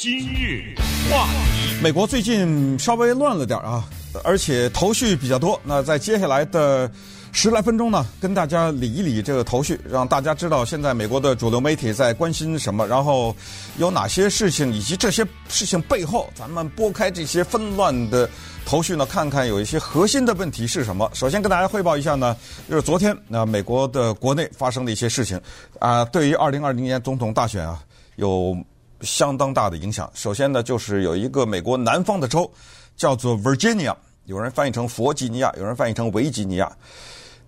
今日话题，美国最近稍微乱了点啊，而且头绪比较多。那在接下来的十来分钟呢，跟大家理一理这个头绪，让大家知道现在美国的主流媒体在关心什么，然后有哪些事情，以及这些事情背后，咱们拨开这些纷乱的头绪呢，看看有一些核心的问题是什么。首先跟大家汇报一下呢，就是昨天那美国的国内发生的一些事情啊，对于二零二零年总统大选啊有。相当大的影响。首先呢，就是有一个美国南方的州，叫做 Virginia，有人翻译成弗吉尼亚，有人翻译成维吉尼亚。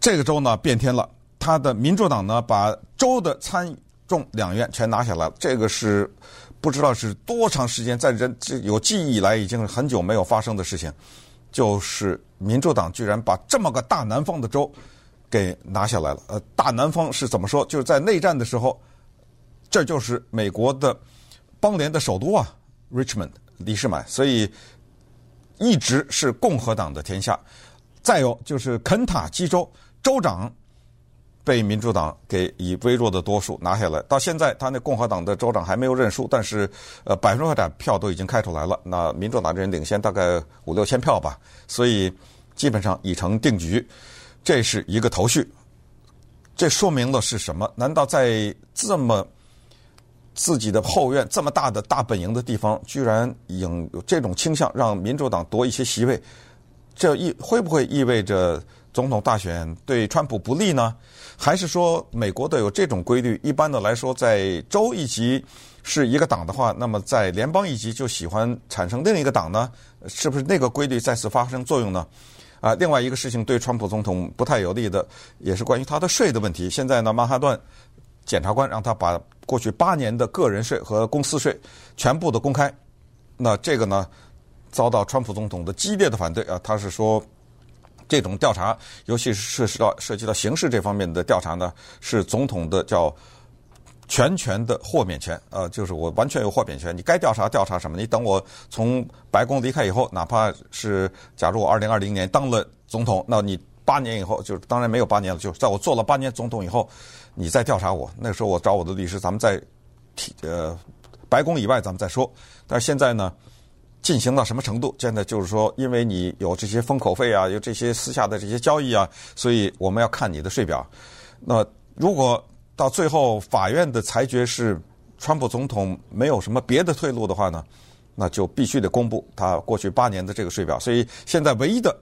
这个州呢变天了，他的民主党呢把州的参众两院全拿下来了。这个是不知道是多长时间，在人有记忆以来已经很久没有发生的事情，就是民主党居然把这么个大南方的州给拿下来了。呃，大南方是怎么说？就是在内战的时候，这就是美国的。邦联的首都啊，Richmond，李士满，所以一直是共和党的天下。再有就是肯塔基州州长被民主党给以微弱的多数拿下来，到现在他那共和党的州长还没有认输，但是呃百分之百票都已经开出来了，那民主党人领先大概五六千票吧，所以基本上已成定局。这是一个头绪，这说明了是什么？难道在这么？自己的后院这么大的大本营的地方，居然有这种倾向，让民主党夺一些席位，这意会不会意味着总统大选对川普不利呢？还是说美国的有这种规律？一般的来说，在州一级是一个党的话，那么在联邦一级就喜欢产生另一个党呢？是不是那个规律再次发生作用呢？啊，另外一个事情对川普总统不太有利的，也是关于他的税的问题。现在呢，曼哈顿。检察官让他把过去八年的个人税和公司税全部的公开，那这个呢遭到川普总统的激烈的反对啊。他是说，这种调查，尤其是涉及到涉及到刑事这方面的调查呢，是总统的叫全权的豁免权啊，就是我完全有豁免权，你该调查调查什么？你等我从白宫离开以后，哪怕是假如我二零二零年当了总统，那你。八年以后，就是当然没有八年了，就是在我做了八年总统以后，你再调查我。那个时候我找我的律师，咱们在提呃白宫以外咱们再说。但是现在呢，进行到什么程度？现在就是说，因为你有这些封口费啊，有这些私下的这些交易啊，所以我们要看你的税表。那如果到最后法院的裁决是川普总统没有什么别的退路的话呢，那就必须得公布他过去八年的这个税表。所以现在唯一的。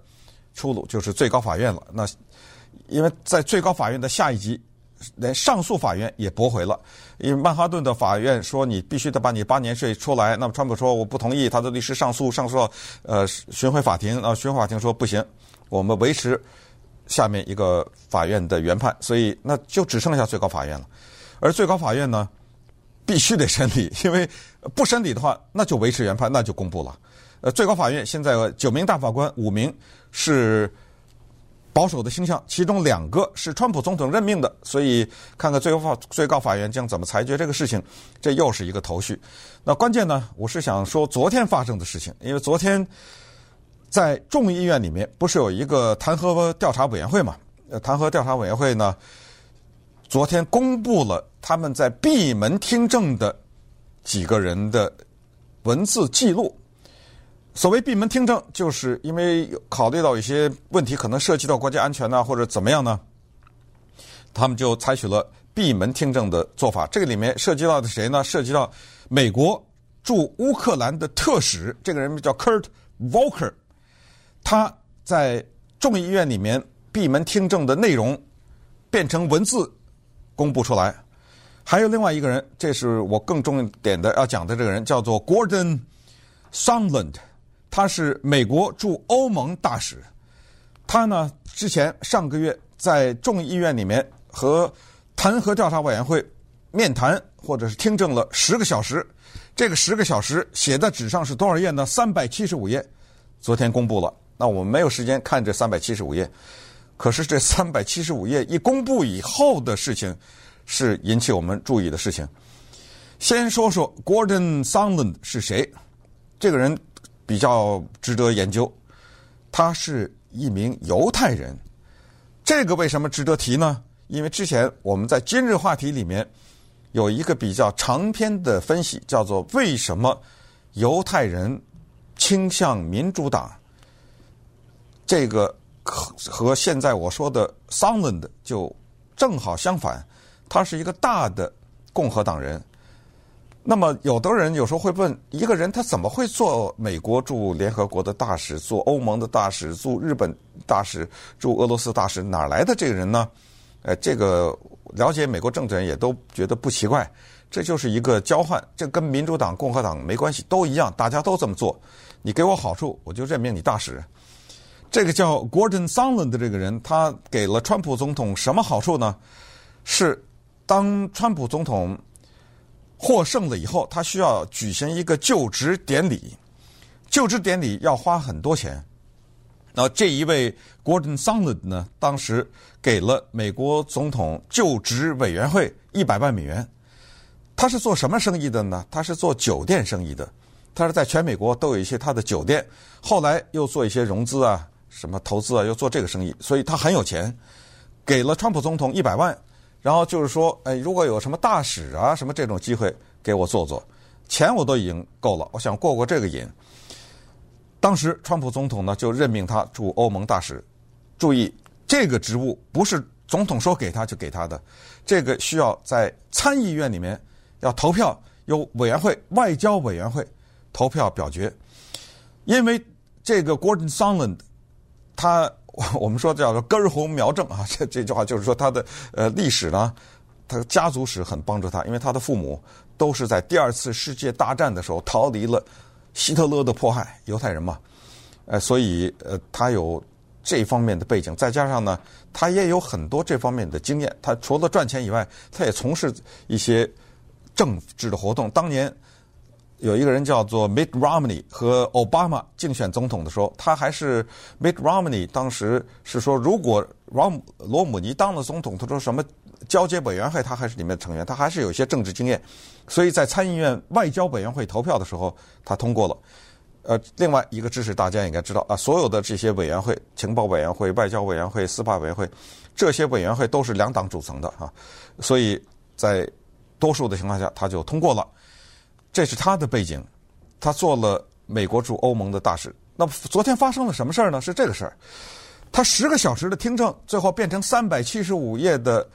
出路就是最高法院了。那因为在最高法院的下一级，连上诉法院也驳回了。因为曼哈顿的法院说你必须得把你八年税出来。那么川普说我不同意，他的律师上诉，上诉到呃巡回法庭，啊巡回法庭说不行，我们维持下面一个法院的原判。所以那就只剩下最高法院了。而最高法院呢，必须得审理，因为不审理的话，那就维持原判，那就公布了。呃，最高法院现在九名大法官，五名是保守的倾向，其中两个是川普总统任命的，所以看看最高法最高法院将怎么裁决这个事情，这又是一个头绪。那关键呢，我是想说昨天发生的事情，因为昨天在众议院里面不是有一个弹劾调查委员会嘛？呃，弹劾调查委员会呢，昨天公布了他们在闭门听证的几个人的文字记录。所谓闭门听证，就是因为考虑到一些问题可能涉及到国家安全呐，或者怎么样呢？他们就采取了闭门听证的做法。这个里面涉及到的谁呢？涉及到美国驻乌克兰的特使，这个人叫 Kurt Volker，他在众议院里面闭门听证的内容变成文字公布出来。还有另外一个人，这是我更重点的要讲的这个人，叫做 Gordon Sondland。他是美国驻欧盟大使，他呢之前上个月在众议院里面和弹劾调查委员会面谈或者是听证了十个小时，这个十个小时写在纸上是多少页呢？三百七十五页，昨天公布了。那我们没有时间看这三百七十五页，可是这三百七十五页一公布以后的事情是引起我们注意的事情。先说说 Gordon Sondland 是谁，这个人。比较值得研究，他是一名犹太人，这个为什么值得提呢？因为之前我们在今日话题里面有一个比较长篇的分析，叫做“为什么犹太人倾向民主党”。这个和和现在我说的 s o u n d 就正好相反，他是一个大的共和党人。那么，有的人有时候会问：一个人他怎么会做美国驻联合国的大使、做欧盟的大使、驻日本大使、驻俄罗斯大使？哪来的这个人呢？呃，这个了解美国政治人也都觉得不奇怪，这就是一个交换，这跟民主党、共和党没关系，都一样，大家都这么做。你给我好处，我就任命你大使。这个叫 Gordon Sondland 的这个人，他给了川普总统什么好处呢？是当川普总统。获胜了以后，他需要举行一个就职典礼，就职典礼要花很多钱。那这一位 Gordon Sondland 呢，当时给了美国总统就职委员会一百万美元。他是做什么生意的呢？他是做酒店生意的。他是在全美国都有一些他的酒店，后来又做一些融资啊，什么投资啊，又做这个生意，所以他很有钱。给了川普总统一百万。然后就是说，哎，如果有什么大使啊，什么这种机会给我做做，钱我都已经够了，我想过过这个瘾。当时川普总统呢就任命他驻欧盟大使。注意，这个职务不是总统说给他就给他的，这个需要在参议院里面要投票，由委员会外交委员会投票表决。因为这个 Gordon Sondland 他。我 我们说叫做根红苗正啊，这这句话就是说他的呃历史呢，他的家族史很帮助他，因为他的父母都是在第二次世界大战的时候逃离了希特勒的迫害，犹太人嘛，呃，所以呃他有这方面的背景，再加上呢，他也有很多这方面的经验。他除了赚钱以外，他也从事一些政治的活动。当年。有一个人叫做 Mitt Romney 和奥巴马竞选总统的时候，他还是 Mitt Romney。当时是说，如果罗姆罗姆尼当了总统，他说什么交接委员会，他还是里面的成员，他还是有一些政治经验。所以在参议院外交委员会投票的时候，他通过了。呃，另外一个知识大家应该知道啊，所有的这些委员会，情报委员会、外交委员会、司法委员会，这些委员会都是两党组成的啊。所以在多数的情况下，他就通过了。这是他的背景，他做了美国驻欧盟的大使。那昨天发生了什么事儿呢？是这个事儿，他十个小时的听证，最后变成三百七十五页的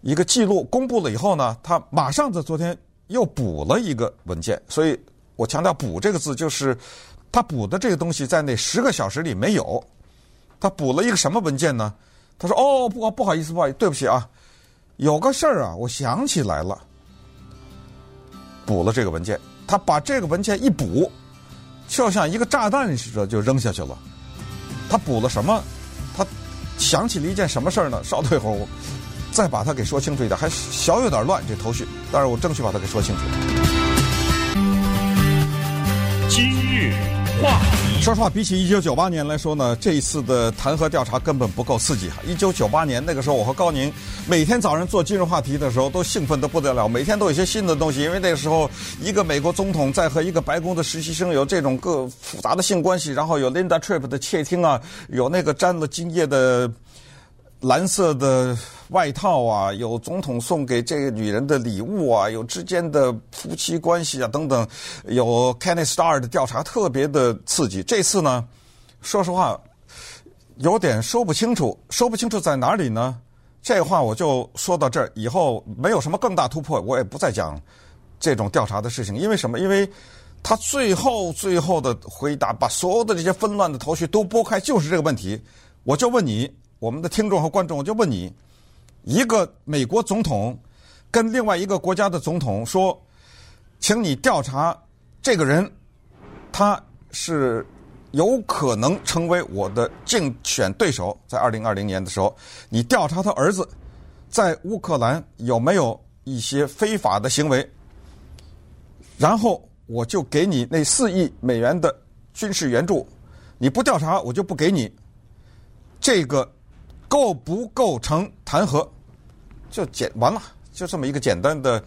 一个记录公布了以后呢，他马上在昨天又补了一个文件。所以我强调“补”这个字，就是他补的这个东西在那十个小时里没有。他补了一个什么文件呢？他说：“哦，不，不好意思，不好意思，对不起啊，有个事儿啊，我想起来了。”补了这个文件，他把这个文件一补，就像一个炸弹似的就扔下去了。他补了什么？他想起了一件什么事儿呢？稍等一会儿，我再把它给说清楚一点，还小有点乱这头绪，但是我争取把它给说清楚。今日。话说实话，比起一九九八年来说呢，这一次的弹劾调查根本不够刺激哈。一九九八年那个时候，我和高宁每天早上做金融话题的时候，都兴奋得不得了，每天都有些新的东西。因为那个时候，一个美国总统在和一个白宫的实习生有这种各复杂的性关系，然后有 Linda Tripp 的窃听啊，有那个沾了精液的。蓝色的外套啊，有总统送给这个女人的礼物啊，有之间的夫妻关系啊等等，有 Kenneth Starr 的调查特别的刺激。这次呢，说实话有点说不清楚，说不清楚在哪里呢？这话我就说到这儿，以后没有什么更大突破，我也不再讲这种调查的事情。因为什么？因为他最后最后的回答，把所有的这些纷乱的头绪都拨开，就是这个问题。我就问你。我们的听众和观众，我就问你：一个美国总统跟另外一个国家的总统说，请你调查这个人，他是有可能成为我的竞选对手，在二零二零年的时候，你调查他儿子在乌克兰有没有一些非法的行为，然后我就给你那四亿美元的军事援助，你不调查，我就不给你这个。构不构成弹劾，就简完了，就这么一个简单的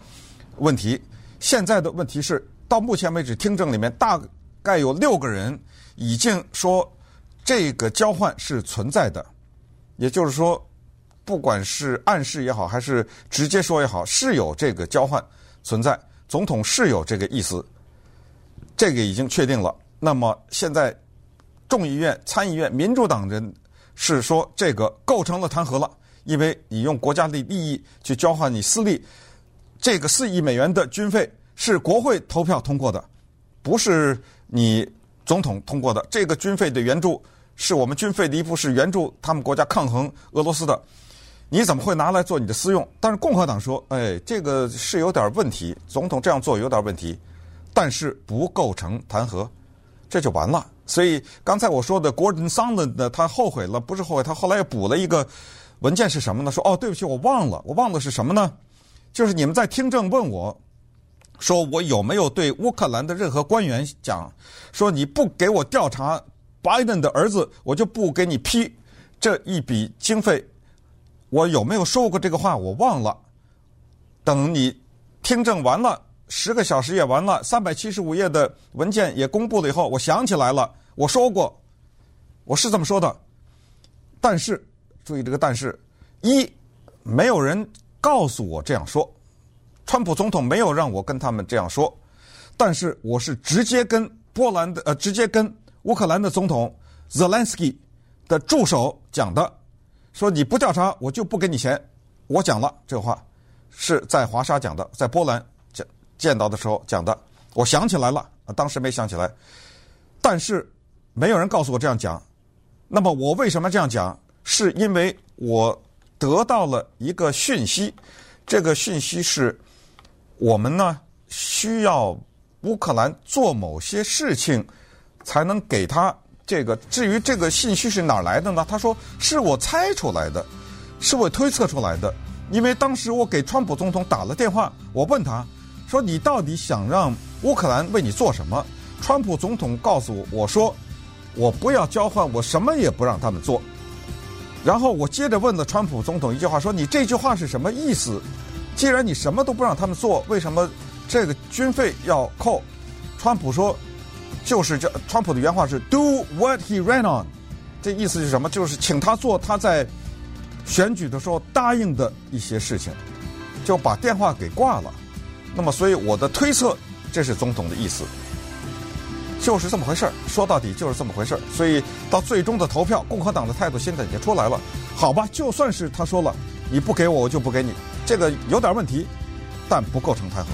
问题。现在的问题是，到目前为止，听证里面大概有六个人已经说这个交换是存在的，也就是说，不管是暗示也好，还是直接说也好，是有这个交换存在。总统是有这个意思，这个已经确定了。那么现在众议院、参议院民主党人是说这个构成了弹劾了，因为你用国家的利益去交换你私利，这个四亿美元的军费是国会投票通过的，不是你总统通过的。这个军费的援助是我们军费的一部，是援助他们国家抗衡俄罗斯的。你怎么会拿来做你的私用？但是共和党说，哎，这个是有点问题，总统这样做有点问题，但是不构成弹劾，这就完了。所以刚才我说的 Gordon Sondland 呢，他后悔了，不是后悔，他后来又补了一个文件是什么呢？说哦，对不起，我忘了，我忘了是什么呢？就是你们在听证问我，说我有没有对乌克兰的任何官员讲，说你不给我调查拜登的儿子，我就不给你批这一笔经费。我有没有说过这个话？我忘了。等你听证完了，十个小时也完了，三百七十五页的文件也公布了以后，我想起来了，我说过，我是这么说的。但是，注意这个但是，一，没有人告诉我这样说，川普总统没有让我跟他们这样说。但是，我是直接跟波兰的呃，直接跟乌克兰的总统泽连斯基的助手讲的。说你不调查，我就不给你钱。我讲了这话，是在华沙讲的，在波兰见见到的时候讲的。我想起来了，当时没想起来，但是没有人告诉我这样讲。那么我为什么这样讲？是因为我得到了一个讯息，这个讯息是我们呢需要乌克兰做某些事情，才能给他。这个至于这个信息是哪来的呢？他说是我猜出来的，是我推测出来的。因为当时我给川普总统打了电话，我问他，说你到底想让乌克兰为你做什么？川普总统告诉我，我说我不要交换，我什么也不让他们做。然后我接着问了川普总统一句话，说你这句话是什么意思？既然你什么都不让他们做，为什么这个军费要扣？川普说。就是这，川普的原话是 “Do what he ran on”，这意思是什么？就是请他做他在选举的时候答应的一些事情，就把电话给挂了。那么，所以我的推测，这是总统的意思，就是这么回事儿。说到底就是这么回事儿。所以到最终的投票，共和党的态度现在也出来了。好吧，就算是他说了，你不给我，我就不给你，这个有点问题，但不构成弹劾。